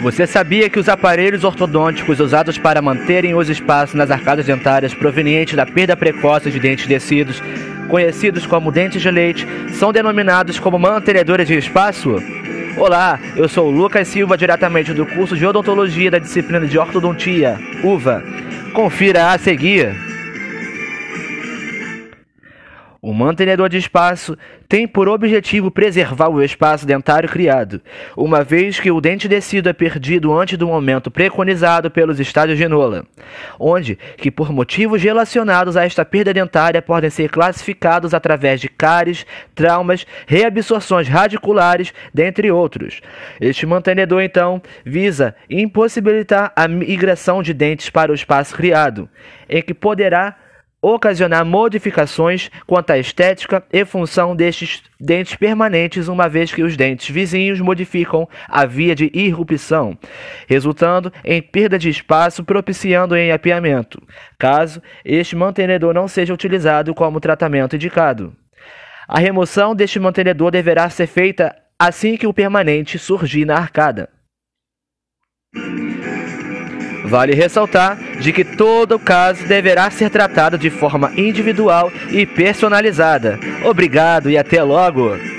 Você sabia que os aparelhos ortodônticos usados para manterem os espaços nas arcadas dentárias provenientes da perda precoce de dentes descidos, conhecidos como dentes de leite, são denominados como mantenedores de espaço? Olá, eu sou o Lucas Silva, diretamente do curso de odontologia da disciplina de ortodontia, UVA. Confira a seguir. O mantenedor de espaço tem por objetivo preservar o espaço dentário criado, uma vez que o dente descido é perdido antes do momento preconizado pelos estádios de Nola, onde que por motivos relacionados a esta perda dentária podem ser classificados através de cáries, traumas, reabsorções radiculares, dentre outros. Este mantenedor então visa impossibilitar a migração de dentes para o espaço criado, em que poderá ocasionar modificações quanto à estética e função destes dentes permanentes, uma vez que os dentes vizinhos modificam a via de irrupção, resultando em perda de espaço, propiciando em apiamento, caso este mantenedor não seja utilizado como tratamento indicado. A remoção deste mantenedor deverá ser feita assim que o permanente surgir na arcada. Vale ressaltar de que todo caso deverá ser tratado de forma individual e personalizada. Obrigado e até logo!